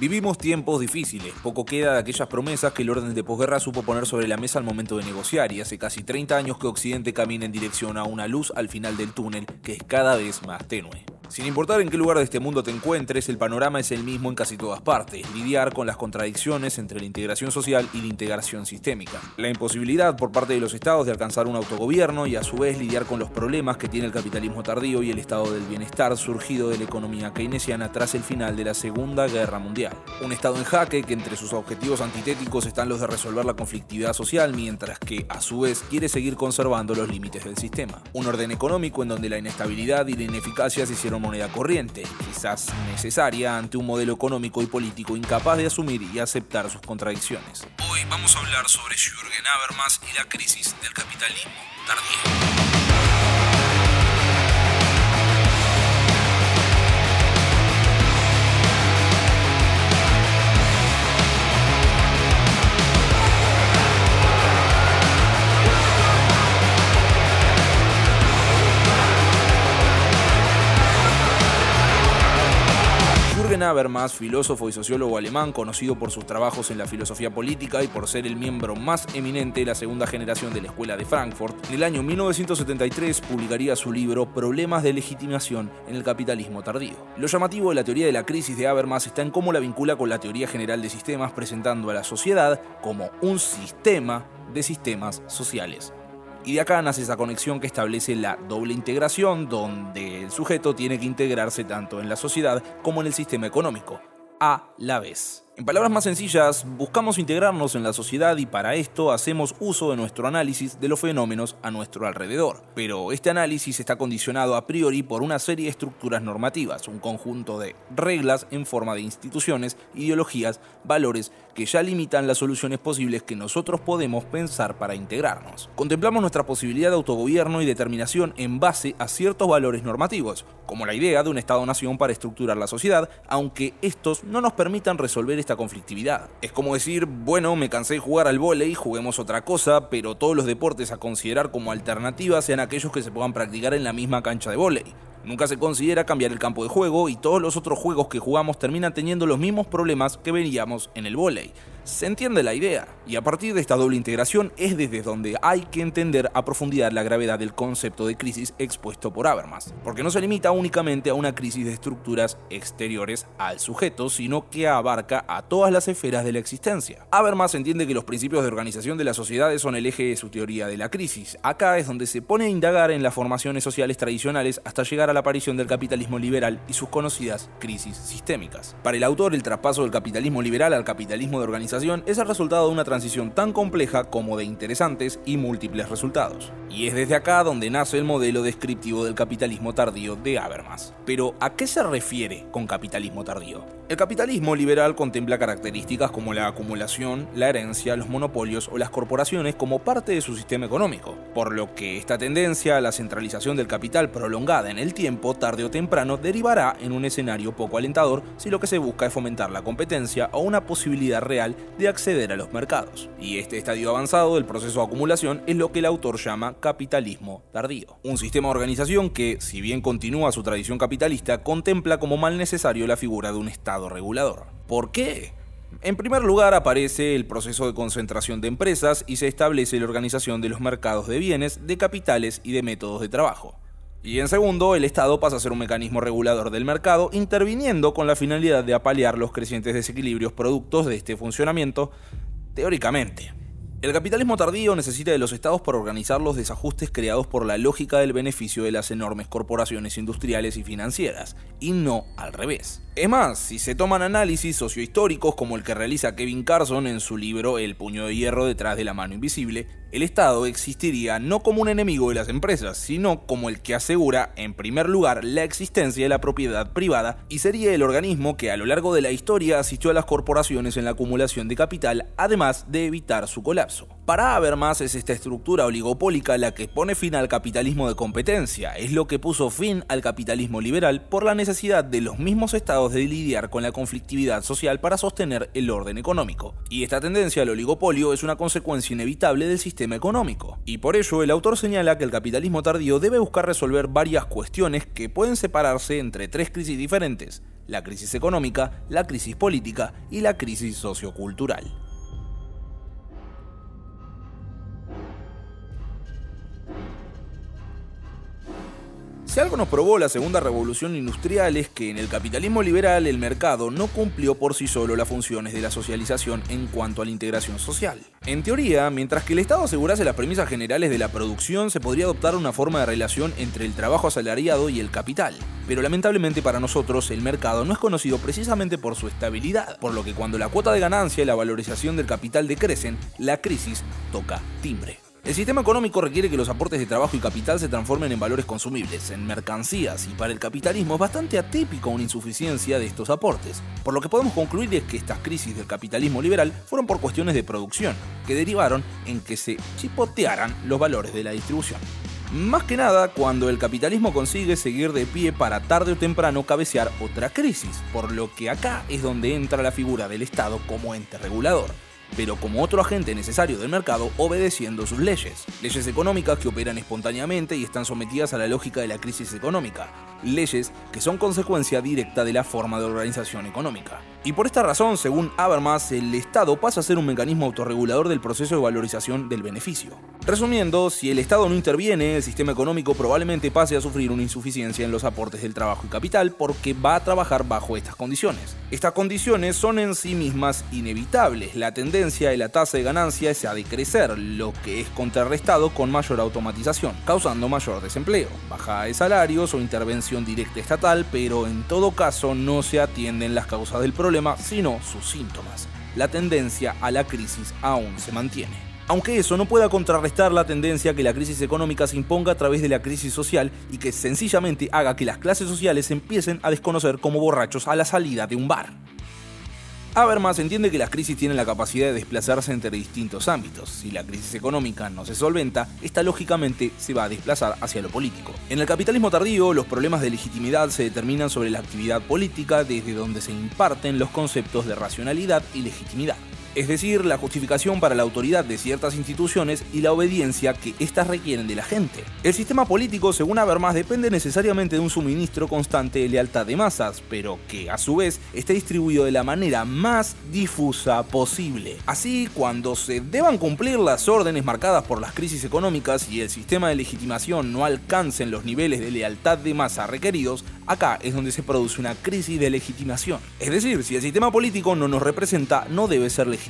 Vivimos tiempos difíciles, poco queda de aquellas promesas que el orden de posguerra supo poner sobre la mesa al momento de negociar y hace casi 30 años que Occidente camina en dirección a una luz al final del túnel que es cada vez más tenue. Sin importar en qué lugar de este mundo te encuentres, el panorama es el mismo en casi todas partes, lidiar con las contradicciones entre la integración social y la integración sistémica. La imposibilidad por parte de los estados de alcanzar un autogobierno y a su vez lidiar con los problemas que tiene el capitalismo tardío y el estado del bienestar surgido de la economía keynesiana tras el final de la Segunda Guerra Mundial. Un estado en jaque que entre sus objetivos antitéticos están los de resolver la conflictividad social mientras que a su vez quiere seguir conservando los límites del sistema. Un orden económico en donde la inestabilidad y la ineficacia se hicieron moneda corriente, quizás necesaria ante un modelo económico y político incapaz de asumir y aceptar sus contradicciones. Hoy vamos a hablar sobre Jürgen Habermas y la crisis del capitalismo tardío. Habermas, filósofo y sociólogo alemán conocido por sus trabajos en la filosofía política y por ser el miembro más eminente de la segunda generación de la Escuela de Frankfurt, en el año 1973 publicaría su libro Problemas de legitimación en el capitalismo tardío. Lo llamativo de la teoría de la crisis de Habermas está en cómo la vincula con la teoría general de sistemas presentando a la sociedad como un sistema de sistemas sociales. Y de acá nace esa conexión que establece la doble integración, donde el sujeto tiene que integrarse tanto en la sociedad como en el sistema económico, a la vez. En palabras más sencillas, buscamos integrarnos en la sociedad y para esto hacemos uso de nuestro análisis de los fenómenos a nuestro alrededor. Pero este análisis está condicionado a priori por una serie de estructuras normativas, un conjunto de reglas en forma de instituciones, ideologías, valores que ya limitan las soluciones posibles que nosotros podemos pensar para integrarnos. Contemplamos nuestra posibilidad de autogobierno y determinación en base a ciertos valores normativos, como la idea de un Estado-nación para estructurar la sociedad, aunque estos no nos permitan resolver esta conflictividad. Es como decir, bueno, me cansé de jugar al vóley, juguemos otra cosa, pero todos los deportes a considerar como alternativa sean aquellos que se puedan practicar en la misma cancha de vóley. Nunca se considera cambiar el campo de juego y todos los otros juegos que jugamos terminan teniendo los mismos problemas que veríamos en el vóley. Se entiende la idea, y a partir de esta doble integración es desde donde hay que entender a profundidad la gravedad del concepto de crisis expuesto por Habermas, porque no se limita únicamente a una crisis de estructuras exteriores al sujeto, sino que abarca a todas las esferas de la existencia. Habermas entiende que los principios de organización de las sociedades son el eje de su teoría de la crisis. Acá es donde se pone a indagar en las formaciones sociales tradicionales hasta llegar a la aparición del capitalismo liberal y sus conocidas crisis sistémicas. Para el autor, el traspaso del capitalismo liberal al capitalismo de organización es el resultado de una transición tan compleja como de interesantes y múltiples resultados. Y es desde acá donde nace el modelo descriptivo del capitalismo tardío de Habermas. Pero, ¿a qué se refiere con capitalismo tardío? El capitalismo liberal contempla características como la acumulación, la herencia, los monopolios o las corporaciones como parte de su sistema económico, por lo que esta tendencia a la centralización del capital prolongada en el tiempo, tarde o temprano, derivará en un escenario poco alentador si lo que se busca es fomentar la competencia o una posibilidad real de acceder a los mercados. Y este estadio avanzado del proceso de acumulación es lo que el autor llama capitalismo tardío. Un sistema de organización que, si bien continúa su tradición capitalista, contempla como mal necesario la figura de un Estado regulador. ¿Por qué? En primer lugar aparece el proceso de concentración de empresas y se establece la organización de los mercados de bienes, de capitales y de métodos de trabajo. Y en segundo, el Estado pasa a ser un mecanismo regulador del mercado, interviniendo con la finalidad de apalear los crecientes desequilibrios productos de este funcionamiento, teóricamente. El capitalismo tardío necesita de los estados para organizar los desajustes creados por la lógica del beneficio de las enormes corporaciones industriales y financieras, y no al revés. Es más, si se toman análisis sociohistóricos como el que realiza Kevin Carson en su libro El puño de hierro detrás de la mano invisible, el Estado existiría no como un enemigo de las empresas, sino como el que asegura, en primer lugar, la existencia de la propiedad privada y sería el organismo que a lo largo de la historia asistió a las corporaciones en la acumulación de capital, además de evitar su colapso. Para Habermas es esta estructura oligopólica la que pone fin al capitalismo de competencia, es lo que puso fin al capitalismo liberal por la necesidad de los mismos estados de lidiar con la conflictividad social para sostener el orden económico. Y esta tendencia al oligopolio es una consecuencia inevitable del sistema económico. Y por ello el autor señala que el capitalismo tardío debe buscar resolver varias cuestiones que pueden separarse entre tres crisis diferentes la crisis económica, la crisis política y la crisis sociocultural. Si algo nos probó la segunda revolución industrial es que en el capitalismo liberal el mercado no cumplió por sí solo las funciones de la socialización en cuanto a la integración social. En teoría, mientras que el Estado asegurase las premisas generales de la producción, se podría adoptar una forma de relación entre el trabajo asalariado y el capital. Pero lamentablemente para nosotros el mercado no es conocido precisamente por su estabilidad, por lo que cuando la cuota de ganancia y la valorización del capital decrecen, la crisis toca timbre. El sistema económico requiere que los aportes de trabajo y capital se transformen en valores consumibles, en mercancías, y para el capitalismo es bastante atípico una insuficiencia de estos aportes. Por lo que podemos concluir es que estas crisis del capitalismo liberal fueron por cuestiones de producción, que derivaron en que se chipotearan los valores de la distribución. Más que nada cuando el capitalismo consigue seguir de pie para tarde o temprano cabecear otra crisis, por lo que acá es donde entra la figura del Estado como ente regulador pero como otro agente necesario del mercado obedeciendo sus leyes. Leyes económicas que operan espontáneamente y están sometidas a la lógica de la crisis económica. Leyes que son consecuencia directa de la forma de organización económica. Y por esta razón, según Habermas, el Estado pasa a ser un mecanismo autorregulador del proceso de valorización del beneficio. Resumiendo, si el Estado no interviene, el sistema económico probablemente pase a sufrir una insuficiencia en los aportes del trabajo y capital porque va a trabajar bajo estas condiciones. Estas condiciones son en sí mismas inevitables. La tendencia de la tasa de ganancia es a decrecer, lo que es contrarrestado con mayor automatización, causando mayor desempleo, bajada de salarios o intervención directa estatal, pero en todo caso no se atienden las causas del problema, sino sus síntomas. La tendencia a la crisis aún se mantiene aunque eso no pueda contrarrestar la tendencia que la crisis económica se imponga a través de la crisis social y que sencillamente haga que las clases sociales empiecen a desconocer como borrachos a la salida de un bar. Habermas entiende que las crisis tienen la capacidad de desplazarse entre distintos ámbitos. Si la crisis económica no se solventa, esta lógicamente se va a desplazar hacia lo político. En el capitalismo tardío, los problemas de legitimidad se determinan sobre la actividad política desde donde se imparten los conceptos de racionalidad y legitimidad es decir, la justificación para la autoridad de ciertas instituciones y la obediencia que éstas requieren de la gente. El sistema político, según Habermas, depende necesariamente de un suministro constante de lealtad de masas, pero que a su vez esté distribuido de la manera más difusa posible. Así, cuando se deban cumplir las órdenes marcadas por las crisis económicas y el sistema de legitimación no alcancen los niveles de lealtad de masa requeridos, acá es donde se produce una crisis de legitimación. Es decir, si el sistema político no nos representa, no debe ser legitimado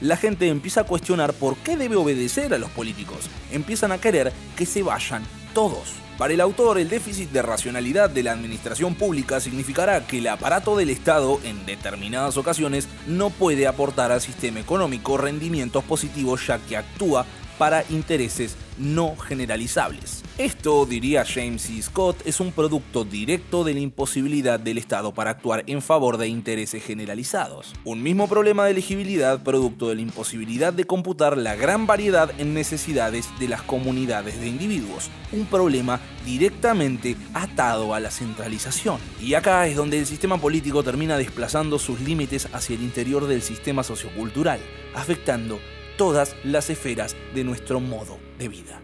la gente empieza a cuestionar por qué debe obedecer a los políticos. Empiezan a querer que se vayan todos. Para el autor, el déficit de racionalidad de la administración pública significará que el aparato del Estado, en determinadas ocasiones, no puede aportar al sistema económico rendimientos positivos ya que actúa para intereses no generalizables. Esto, diría James C. Scott, es un producto directo de la imposibilidad del Estado para actuar en favor de intereses generalizados. Un mismo problema de elegibilidad producto de la imposibilidad de computar la gran variedad en necesidades de las comunidades de individuos. Un problema directamente atado a la centralización. Y acá es donde el sistema político termina desplazando sus límites hacia el interior del sistema sociocultural, afectando todas las esferas de nuestro modo de vida.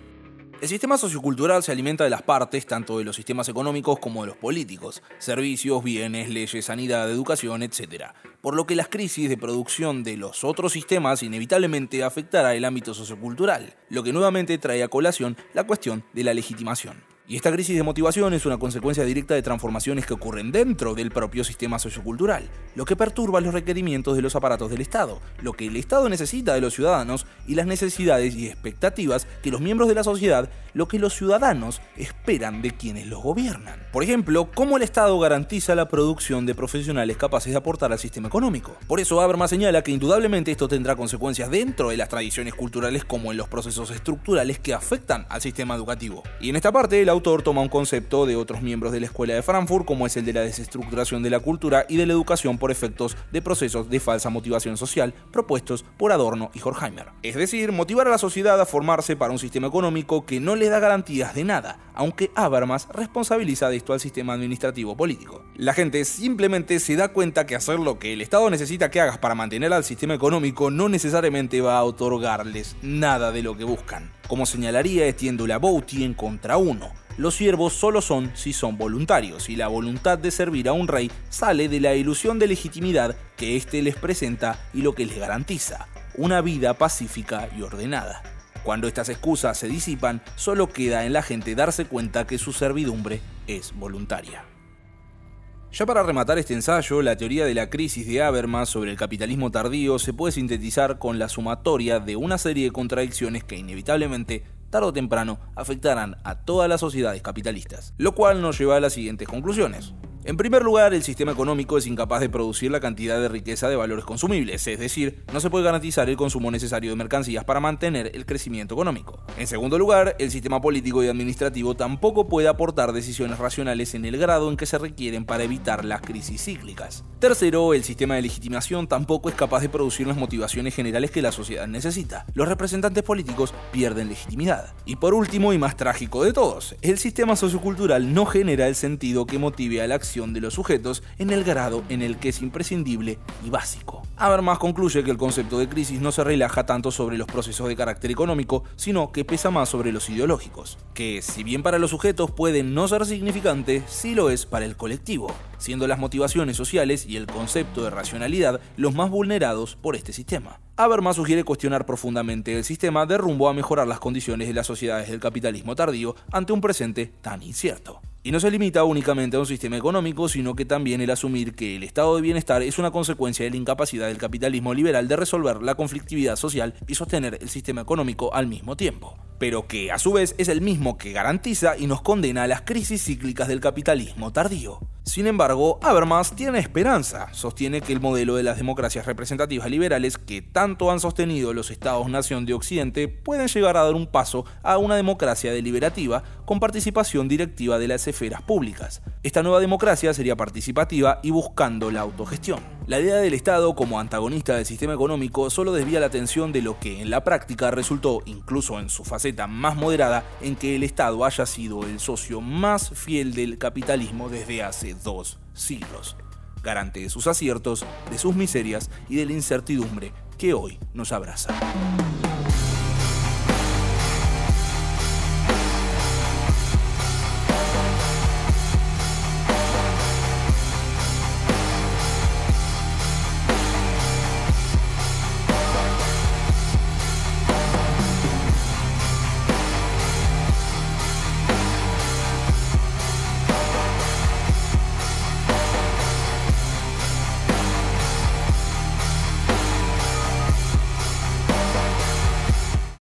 El sistema sociocultural se alimenta de las partes, tanto de los sistemas económicos como de los políticos, servicios, bienes, leyes, sanidad, educación, etc. Por lo que las crisis de producción de los otros sistemas inevitablemente afectará el ámbito sociocultural, lo que nuevamente trae a colación la cuestión de la legitimación. Y esta crisis de motivación es una consecuencia directa de transformaciones que ocurren dentro del propio sistema sociocultural, lo que perturba los requerimientos de los aparatos del Estado, lo que el Estado necesita de los ciudadanos y las necesidades y expectativas que los miembros de la sociedad, lo que los ciudadanos esperan de quienes los gobiernan. Por ejemplo, cómo el Estado garantiza la producción de profesionales capaces de aportar al sistema económico. Por eso Habermas señala que indudablemente esto tendrá consecuencias dentro de las tradiciones culturales como en los procesos estructurales que afectan al sistema educativo. Y en esta parte, la autor toma un concepto de otros miembros de la Escuela de Frankfurt, como es el de la desestructuración de la cultura y de la educación por efectos de procesos de falsa motivación social propuestos por Adorno y Horkheimer. Es decir, motivar a la sociedad a formarse para un sistema económico que no le da garantías de nada, aunque Habermas responsabiliza de esto al sistema administrativo político. La gente simplemente se da cuenta que hacer lo que el Estado necesita que hagas para mantener al sistema económico no necesariamente va a otorgarles nada de lo que buscan. Como señalaría Estiéndole a Bouty en Contra 1, los siervos solo son si son voluntarios y la voluntad de servir a un rey sale de la ilusión de legitimidad que éste les presenta y lo que les garantiza, una vida pacífica y ordenada. Cuando estas excusas se disipan, solo queda en la gente darse cuenta que su servidumbre es voluntaria. Ya para rematar este ensayo, la teoría de la crisis de Habermas sobre el capitalismo tardío se puede sintetizar con la sumatoria de una serie de contradicciones que inevitablemente, tarde o temprano, afectarán a todas las sociedades capitalistas, lo cual nos lleva a las siguientes conclusiones. En primer lugar, el sistema económico es incapaz de producir la cantidad de riqueza de valores consumibles, es decir, no se puede garantizar el consumo necesario de mercancías para mantener el crecimiento económico. En segundo lugar, el sistema político y administrativo tampoco puede aportar decisiones racionales en el grado en que se requieren para evitar las crisis cíclicas. Tercero, el sistema de legitimación tampoco es capaz de producir las motivaciones generales que la sociedad necesita. Los representantes políticos pierden legitimidad. Y por último y más trágico de todos, el sistema sociocultural no genera el sentido que motive a la acción de los sujetos en el grado en el que es imprescindible y básico. Habermas concluye que el concepto de crisis no se relaja tanto sobre los procesos de carácter económico, sino que pesa más sobre los ideológicos, que si bien para los sujetos pueden no ser significantes, sí lo es para el colectivo, siendo las motivaciones sociales y el concepto de racionalidad los más vulnerados por este sistema. Habermas sugiere cuestionar profundamente el sistema de rumbo a mejorar las condiciones de las sociedades del capitalismo tardío ante un presente tan incierto. Y no se limita únicamente a un sistema económico, sino que también el asumir que el estado de bienestar es una consecuencia de la incapacidad del capitalismo liberal de resolver la conflictividad social y sostener el sistema económico al mismo tiempo. Pero que a su vez es el mismo que garantiza y nos condena a las crisis cíclicas del capitalismo tardío. Sin embargo, Habermas tiene esperanza. Sostiene que el modelo de las democracias representativas liberales que tanto han sostenido los estados-nación de Occidente pueden llegar a dar un paso a una democracia deliberativa con participación directiva de las esferas públicas. Esta nueva democracia sería participativa y buscando la autogestión. La idea del Estado como antagonista del sistema económico solo desvía la atención de lo que en la práctica resultó, incluso en su faceta más moderada, en que el Estado haya sido el socio más fiel del capitalismo desde hace dos siglos, garante de sus aciertos, de sus miserias y de la incertidumbre que hoy nos abraza.